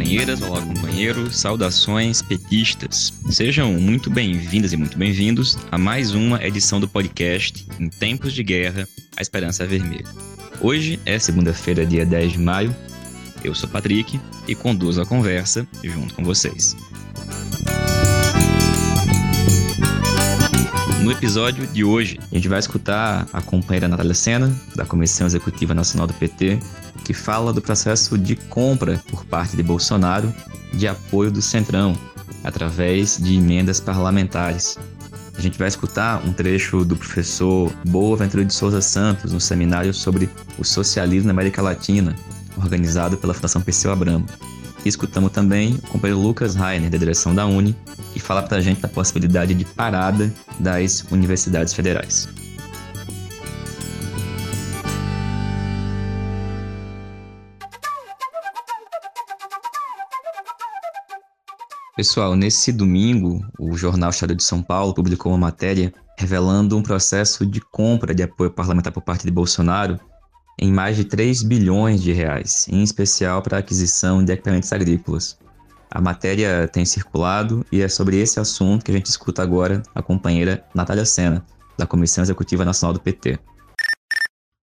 companheiras, olá companheiros, saudações petistas. Sejam muito bem-vindas e muito bem-vindos a mais uma edição do podcast Em Tempos de Guerra, a Esperança é Vermelha. Hoje é segunda-feira, dia 10 de maio. Eu sou Patrick e conduzo a conversa junto com vocês. No episódio de hoje, a gente vai escutar a companheira Natália Sena, da Comissão Executiva Nacional do PT, que fala do processo de compra por parte de Bolsonaro de apoio do Centrão, através de emendas parlamentares. A gente vai escutar um trecho do professor Boa Ventura de Souza Santos no seminário sobre o socialismo na América Latina, organizado pela Fundação Perseu Abramo. Escutamos também o companheiro Lucas Rainer, da direção da Uni, que fala para a gente da possibilidade de parada das universidades federais. Pessoal, nesse domingo, o jornal Estado de São Paulo publicou uma matéria revelando um processo de compra de apoio parlamentar por parte de Bolsonaro em mais de 3 bilhões de reais, em especial para a aquisição de equipamentos agrícolas. A matéria tem circulado e é sobre esse assunto que a gente escuta agora a companheira Natália Sena, da Comissão Executiva Nacional do PT.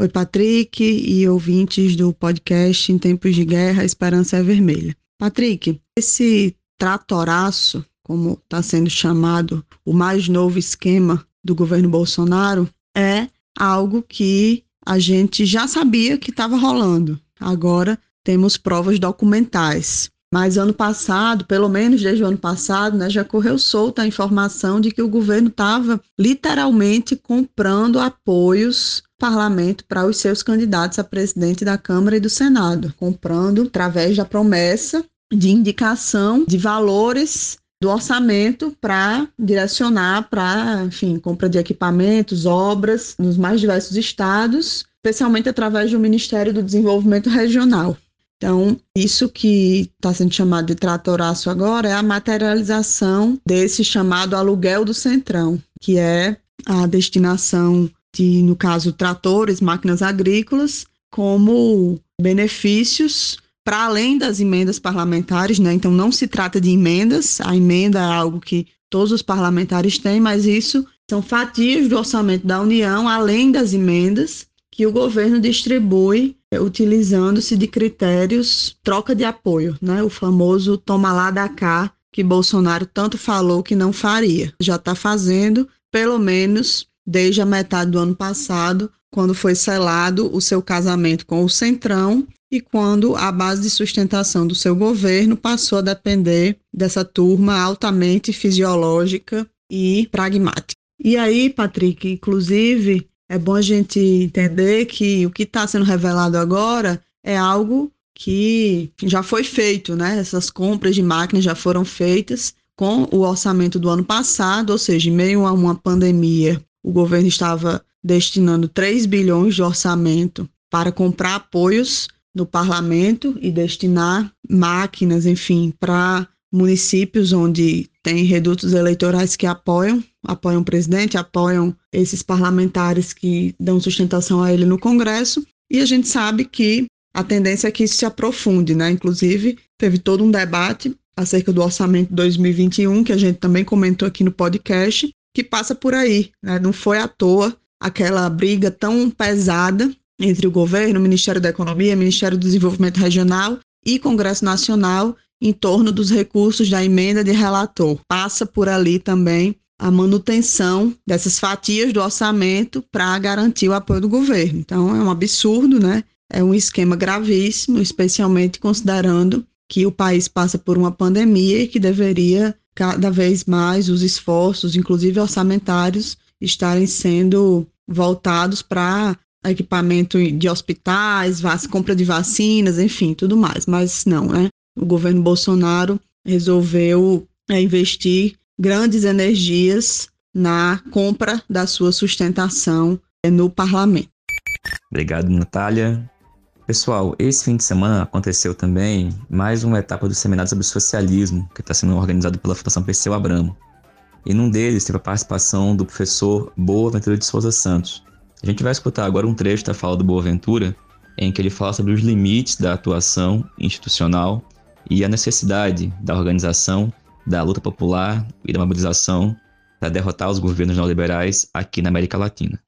Oi, Patrick e ouvintes do podcast Em Tempos de Guerra, Esperança é Vermelha. Patrick, esse tratoraço, como está sendo chamado o mais novo esquema do governo Bolsonaro, é algo que a gente já sabia que estava rolando. Agora temos provas documentais. Mas ano passado, pelo menos desde o ano passado, né, já correu solta a informação de que o governo estava literalmente comprando apoios parlamento para os seus candidatos a presidente da Câmara e do Senado, comprando através da promessa de indicação de valores do orçamento para direcionar para, enfim, compra de equipamentos, obras nos mais diversos estados, especialmente através do Ministério do Desenvolvimento Regional. Então, isso que está sendo chamado de tratoraço agora é a materialização desse chamado aluguel do Centrão, que é a destinação de, no caso, tratores, máquinas agrícolas, como benefícios para além das emendas parlamentares, né? Então não se trata de emendas, a emenda é algo que todos os parlamentares têm, mas isso são fatias do orçamento da União, além das emendas, que o governo distribui é, utilizando-se de critérios troca de apoio, né? O famoso toma lá da cá, que Bolsonaro tanto falou que não faria. Já está fazendo, pelo menos desde a metade do ano passado, quando foi selado o seu casamento com o Centrão e quando a base de sustentação do seu governo passou a depender dessa turma altamente fisiológica e pragmática. E aí, Patrick, inclusive, é bom a gente entender que o que está sendo revelado agora é algo que já foi feito, né? Essas compras de máquinas já foram feitas com o orçamento do ano passado, ou seja, em meio a uma pandemia, o governo estava destinando 3 bilhões de orçamento para comprar apoios no parlamento e destinar máquinas, enfim, para municípios onde tem redutos eleitorais que apoiam, apoiam o presidente, apoiam esses parlamentares que dão sustentação a ele no Congresso, e a gente sabe que a tendência é que isso se aprofunde, né? Inclusive, teve todo um debate acerca do orçamento 2021, que a gente também comentou aqui no podcast, que passa por aí, né? Não foi à toa aquela briga tão pesada entre o governo, o Ministério da Economia, o Ministério do Desenvolvimento Regional e Congresso Nacional em torno dos recursos da emenda de relator. Passa por ali também a manutenção dessas fatias do orçamento para garantir o apoio do governo. Então é um absurdo, né? É um esquema gravíssimo, especialmente considerando que o país passa por uma pandemia e que deveria cada vez mais os esforços, inclusive orçamentários, estarem sendo voltados para equipamento de hospitais, compra de vacinas, enfim, tudo mais. Mas não, né? O governo Bolsonaro resolveu é, investir grandes energias na compra da sua sustentação é, no parlamento. Obrigado, Natália. Pessoal, esse fim de semana aconteceu também mais uma etapa do seminário sobre socialismo, que está sendo organizado pela Fundação Perseu Abramo. E num deles teve a participação do professor Boa Ventura de Souza Santos, a gente vai escutar agora um trecho da fala do Boaventura, em que ele fala sobre os limites da atuação institucional e a necessidade da organização, da luta popular e da mobilização para derrotar os governos neoliberais aqui na América Latina.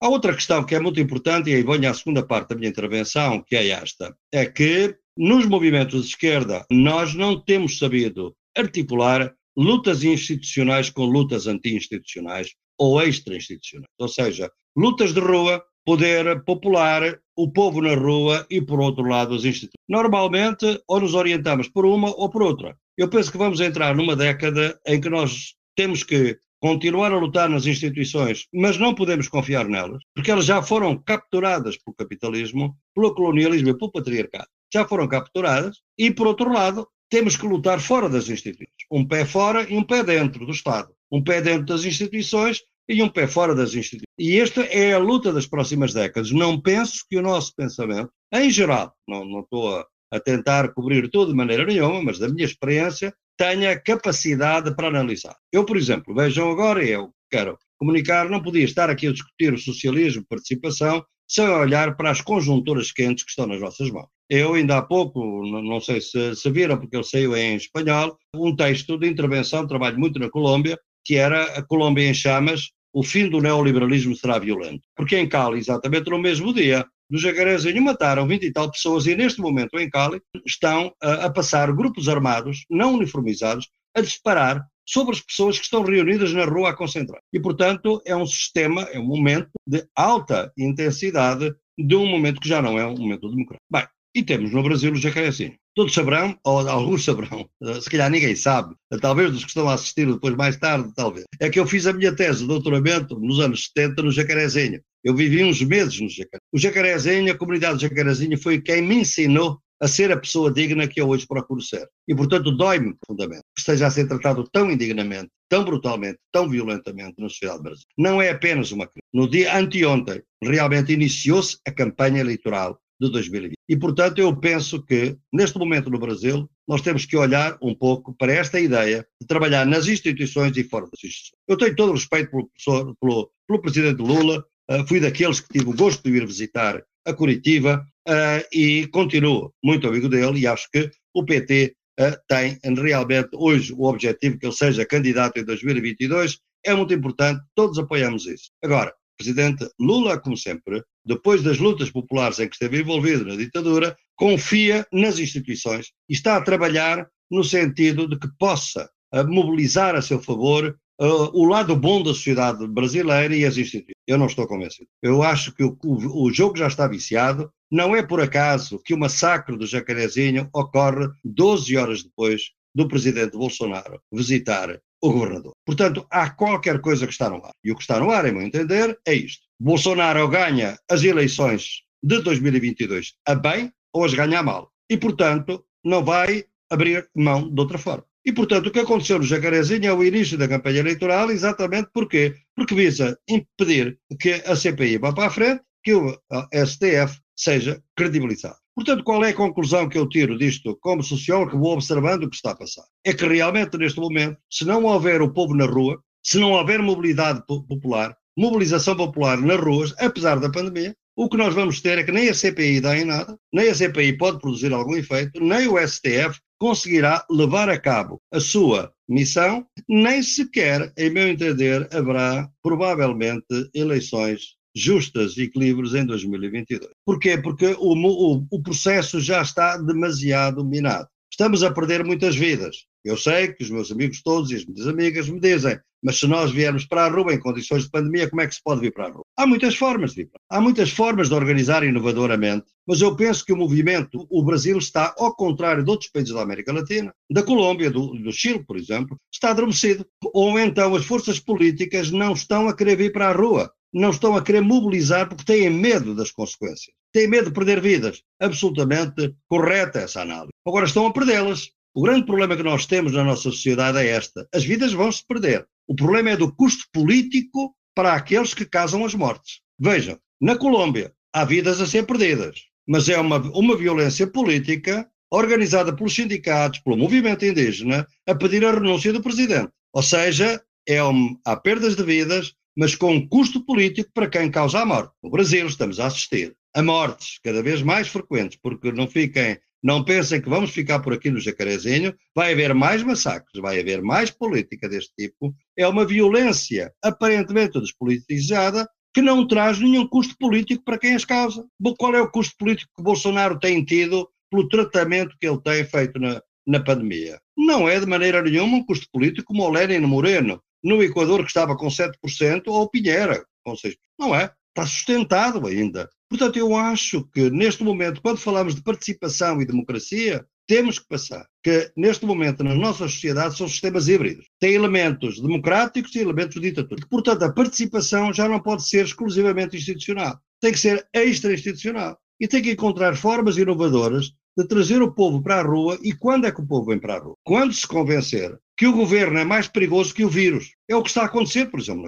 Há outra questão que é muito importante, e aí venho à segunda parte da minha intervenção, que é esta: é que nos movimentos de esquerda nós não temos sabido articular lutas institucionais com lutas anti-institucionais ou extra-institucionais. Ou seja, lutas de rua, poder popular, o povo na rua e, por outro lado, as instituições. Normalmente, ou nos orientamos por uma ou por outra. Eu penso que vamos entrar numa década em que nós temos que continuar a lutar nas instituições, mas não podemos confiar nelas, porque elas já foram capturadas pelo capitalismo, pelo colonialismo e pelo patriarcado. Já foram capturadas e, por outro lado, temos que lutar fora das instituições. Um pé fora e um pé dentro do Estado. Um pé dentro das instituições e um pé fora das instituições. E esta é a luta das próximas décadas. Não penso que o nosso pensamento, em geral, não, não estou a, a tentar cobrir tudo de maneira nenhuma, mas da minha experiência, tenha capacidade para analisar. Eu, por exemplo, vejam agora, eu quero comunicar, não podia estar aqui a discutir o socialismo, participação, sem olhar para as conjunturas quentes que estão nas nossas mãos. Eu ainda há pouco, não sei se, se viram, porque ele saiu em espanhol, um texto de intervenção, trabalho muito na Colômbia, que era a Colômbia em chamas, o fim do neoliberalismo será violento. Porque em Cali, exatamente no mesmo dia, do Jacarezinho mataram 20 e tal pessoas e neste momento em Cali estão a, a passar grupos armados, não uniformizados, a disparar sobre as pessoas que estão reunidas na rua a concentrar. E, portanto, é um sistema, é um momento de alta intensidade de um momento que já não é um momento democrático. Bem, e temos no Brasil o jacarezinho. Todos saberão, ou alguns saberão, se calhar ninguém sabe, talvez dos que estão a assistir depois mais tarde, talvez. É que eu fiz a minha tese de doutoramento nos anos 70 no Jacarezinho. Eu vivi uns meses no Jacaré. O Jacarezinho, a comunidade do Jacarezinho foi quem me ensinou a ser a pessoa digna que eu hoje procuro ser. E, portanto, dói-me profundamente que esteja a ser tratado tão indignamente, tão brutalmente, tão violentamente na sociedade brasileira. Não é apenas uma crise. No dia anteontem, realmente iniciou-se a campanha eleitoral de 2020. E, portanto, eu penso que, neste momento no Brasil, nós temos que olhar um pouco para esta ideia de trabalhar nas instituições e fora das instituições. Eu tenho todo o respeito pelo, professor, pelo, pelo presidente Lula, uh, fui daqueles que tive o gosto de ir visitar a Curitiba uh, e continuo muito amigo dele e acho que o PT uh, eh, tem realmente hoje o objetivo que ele seja candidato em 2022, é muito importante, todos apoiamos isso. Agora, presidente Lula, como sempre, depois das lutas populares em que esteve envolvido na ditadura, confia nas instituições e está a trabalhar no sentido de que possa uh, mobilizar a seu favor uh, o lado bom da sociedade brasileira e as instituições. Eu não estou convencido. Eu acho que o, o, o jogo já está viciado. Não é por acaso que o massacre do Jacarezinho ocorre 12 horas depois do presidente Bolsonaro visitar o governador. Portanto, há qualquer coisa que está no ar. E o que está no ar, em meu entender, é isto. Bolsonaro ganha as eleições de 2022 a bem ou as ganha a mal. E, portanto, não vai abrir mão de outra forma. E, portanto, o que aconteceu no Jacarezinho é o início da campanha eleitoral, exatamente porquê? Porque visa impedir que a CPI vá para a frente, que o STF seja credibilizado. Portanto, qual é a conclusão que eu tiro disto como sociólogo que vou observando o que está a passar? É que realmente, neste momento, se não houver o povo na rua, se não houver mobilidade popular, mobilização popular nas ruas, apesar da pandemia, o que nós vamos ter é que nem a CPI dá em nada, nem a CPI pode produzir algum efeito, nem o STF conseguirá levar a cabo a sua missão, nem sequer, em meu entender, haverá provavelmente eleições justas e equilíbrios em 2022. Porquê? Porque o, o, o processo já está demasiado minado. Estamos a perder muitas vidas. Eu sei que os meus amigos todos e as minhas amigas me dizem, mas se nós viermos para a rua em condições de pandemia, como é que se pode vir para a rua? Há muitas formas de vir para Há muitas formas de organizar inovadoramente, mas eu penso que o movimento, o Brasil está, ao contrário de outros países da América Latina, da Colômbia, do, do Chile, por exemplo, está adormecido. Ou então as forças políticas não estão a querer vir para a rua não estão a querer mobilizar porque têm medo das consequências. Têm medo de perder vidas. Absolutamente correta essa análise. Agora estão a perdê-las. O grande problema que nós temos na nossa sociedade é esta: as vidas vão se perder. O problema é do custo político para aqueles que casam as mortes. Vejam, na Colômbia há vidas a ser perdidas, mas é uma, uma violência política organizada pelos sindicatos, pelo movimento indígena, a pedir a renúncia do presidente. Ou seja, é um, há perdas de vidas, mas com custo político para quem causa a morte. No Brasil estamos a assistir a mortes cada vez mais frequentes, porque não fiquem Não pensem que vamos ficar por aqui no jacarezinho, vai haver mais massacres, vai haver mais política deste tipo. É uma violência aparentemente despolitizada que não traz nenhum custo político para quem as causa. Qual é o custo político que Bolsonaro tem tido pelo tratamento que ele tem feito na, na pandemia? Não é de maneira nenhuma um custo político como o Lenin Moreno, no Equador, que estava com 7%, ou Pinheira, com 6%. Não é. Está sustentado ainda. Portanto, eu acho que neste momento, quando falamos de participação e democracia, temos que passar que neste momento nas nossas sociedades são sistemas híbridos. Tem elementos democráticos e elementos ditatórios. Portanto, a participação já não pode ser exclusivamente institucional. Tem que ser extra-institucional. E tem que encontrar formas inovadoras de trazer o povo para a rua. E quando é que o povo vem para a rua? Quando se convencer que o governo é mais perigoso que o vírus. É o que está a acontecer, por exemplo.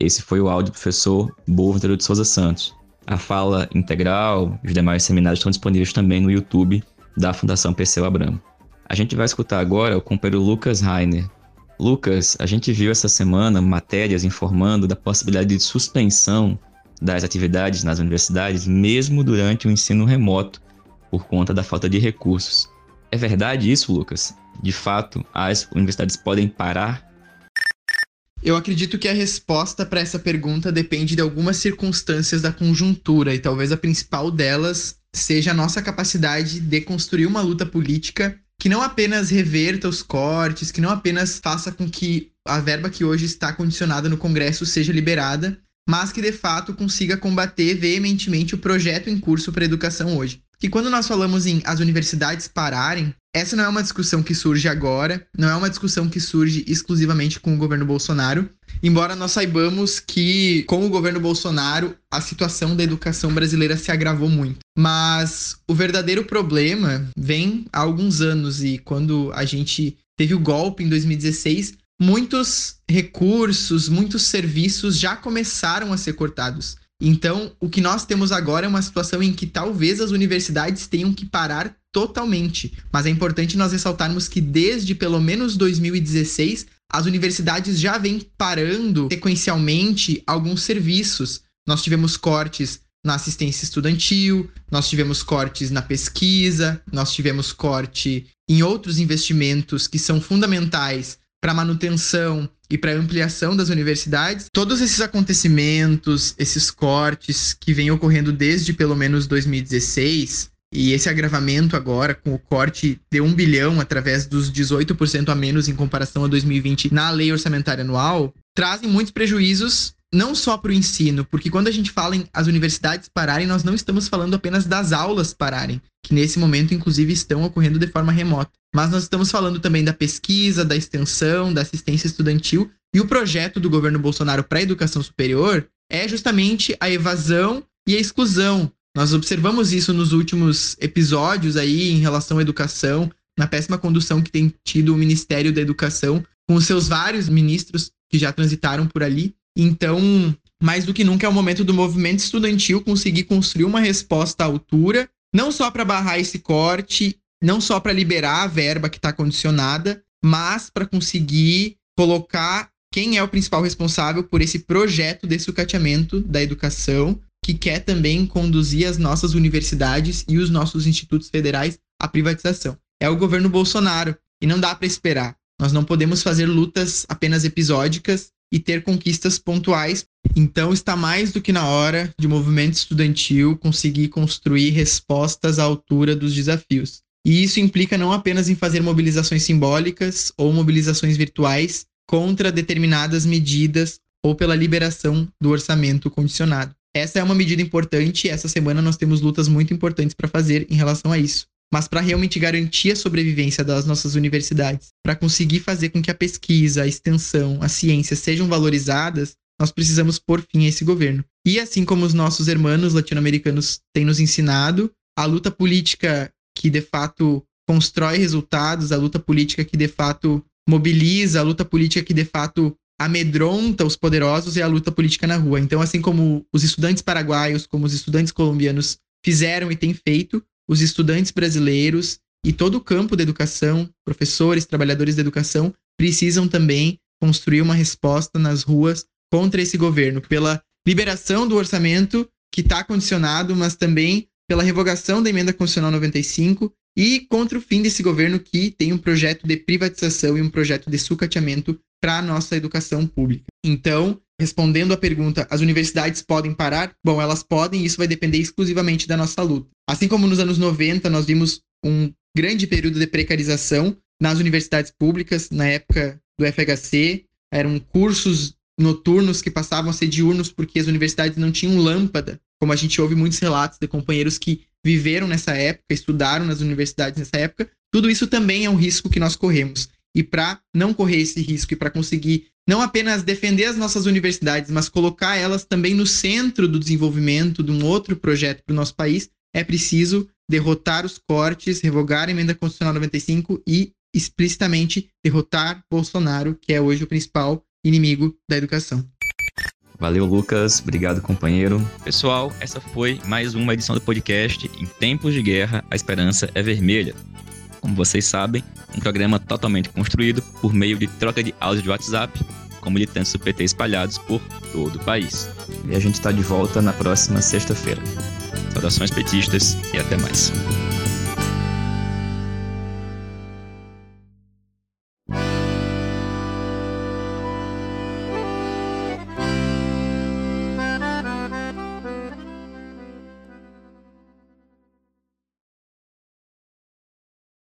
Esse foi o áudio do professor Boaventura de Souza Santos. A fala integral e os demais seminários estão disponíveis também no YouTube da Fundação Perseu Abramo. A gente vai escutar agora o companheiro Lucas Rainer. Lucas, a gente viu essa semana matérias informando da possibilidade de suspensão das atividades nas universidades, mesmo durante o ensino remoto, por conta da falta de recursos. É verdade isso, Lucas? De fato, as universidades podem parar eu acredito que a resposta para essa pergunta depende de algumas circunstâncias da conjuntura, e talvez a principal delas seja a nossa capacidade de construir uma luta política que não apenas reverta os cortes, que não apenas faça com que a verba que hoje está condicionada no Congresso seja liberada, mas que de fato consiga combater veementemente o projeto em curso para a educação hoje. Que quando nós falamos em as universidades pararem, essa não é uma discussão que surge agora, não é uma discussão que surge exclusivamente com o governo Bolsonaro, embora nós saibamos que com o governo Bolsonaro a situação da educação brasileira se agravou muito. Mas o verdadeiro problema vem há alguns anos e quando a gente teve o golpe em 2016, muitos recursos, muitos serviços já começaram a ser cortados. Então, o que nós temos agora é uma situação em que talvez as universidades tenham que parar totalmente. Mas é importante nós ressaltarmos que desde pelo menos 2016, as universidades já vêm parando sequencialmente alguns serviços. Nós tivemos cortes na assistência estudantil, nós tivemos cortes na pesquisa, nós tivemos corte em outros investimentos que são fundamentais para manutenção e para ampliação das universidades. Todos esses acontecimentos, esses cortes que vêm ocorrendo desde pelo menos 2016, e esse agravamento agora, com o corte de 1 bilhão através dos 18% a menos em comparação a 2020 na lei orçamentária anual, trazem muitos prejuízos não só para o ensino, porque quando a gente fala em as universidades pararem, nós não estamos falando apenas das aulas pararem, que nesse momento, inclusive, estão ocorrendo de forma remota. Mas nós estamos falando também da pesquisa, da extensão, da assistência estudantil. E o projeto do governo Bolsonaro para a educação superior é justamente a evasão e a exclusão nós observamos isso nos últimos episódios aí em relação à educação, na péssima condução que tem tido o Ministério da Educação, com os seus vários ministros que já transitaram por ali. Então, mais do que nunca é o momento do movimento estudantil conseguir construir uma resposta à altura, não só para barrar esse corte, não só para liberar a verba que está condicionada, mas para conseguir colocar quem é o principal responsável por esse projeto de sucateamento da educação que quer também conduzir as nossas universidades e os nossos institutos federais à privatização. É o governo Bolsonaro e não dá para esperar. Nós não podemos fazer lutas apenas episódicas e ter conquistas pontuais. Então está mais do que na hora de movimento estudantil conseguir construir respostas à altura dos desafios. E isso implica não apenas em fazer mobilizações simbólicas ou mobilizações virtuais contra determinadas medidas ou pela liberação do orçamento condicionado. Essa é uma medida importante e essa semana nós temos lutas muito importantes para fazer em relação a isso. Mas para realmente garantir a sobrevivência das nossas universidades, para conseguir fazer com que a pesquisa, a extensão, a ciência sejam valorizadas, nós precisamos pôr fim a esse governo. E assim como os nossos irmãos latino-americanos têm nos ensinado, a luta política que de fato constrói resultados, a luta política que de fato mobiliza, a luta política que de fato amedronta os poderosos é a luta política na rua. Então, assim como os estudantes paraguaios, como os estudantes colombianos fizeram e têm feito, os estudantes brasileiros e todo o campo da educação, professores, trabalhadores da educação, precisam também construir uma resposta nas ruas contra esse governo, pela liberação do orçamento que está condicionado, mas também pela revogação da emenda constitucional 95 e contra o fim desse governo que tem um projeto de privatização e um projeto de sucateamento para a nossa educação pública. Então, respondendo à pergunta, as universidades podem parar? Bom, elas podem isso vai depender exclusivamente da nossa luta. Assim como nos anos 90 nós vimos um grande período de precarização nas universidades públicas, na época do FHC, eram cursos noturnos que passavam a ser diurnos porque as universidades não tinham lâmpada, como a gente ouve muitos relatos de companheiros que viveram nessa época, estudaram nas universidades nessa época. Tudo isso também é um risco que nós corremos. E para não correr esse risco e para conseguir não apenas defender as nossas universidades, mas colocar elas também no centro do desenvolvimento de um outro projeto para o nosso país, é preciso derrotar os cortes, revogar a emenda constitucional 95 e explicitamente derrotar Bolsonaro, que é hoje o principal inimigo da educação. Valeu, Lucas. Obrigado, companheiro. Pessoal, essa foi mais uma edição do podcast Em Tempos de Guerra, a Esperança é Vermelha. Como vocês sabem, um programa totalmente construído por meio de troca de áudio de WhatsApp com militantes do PT espalhados por todo o país. E a gente está de volta na próxima sexta-feira. Saudações petistas e até mais.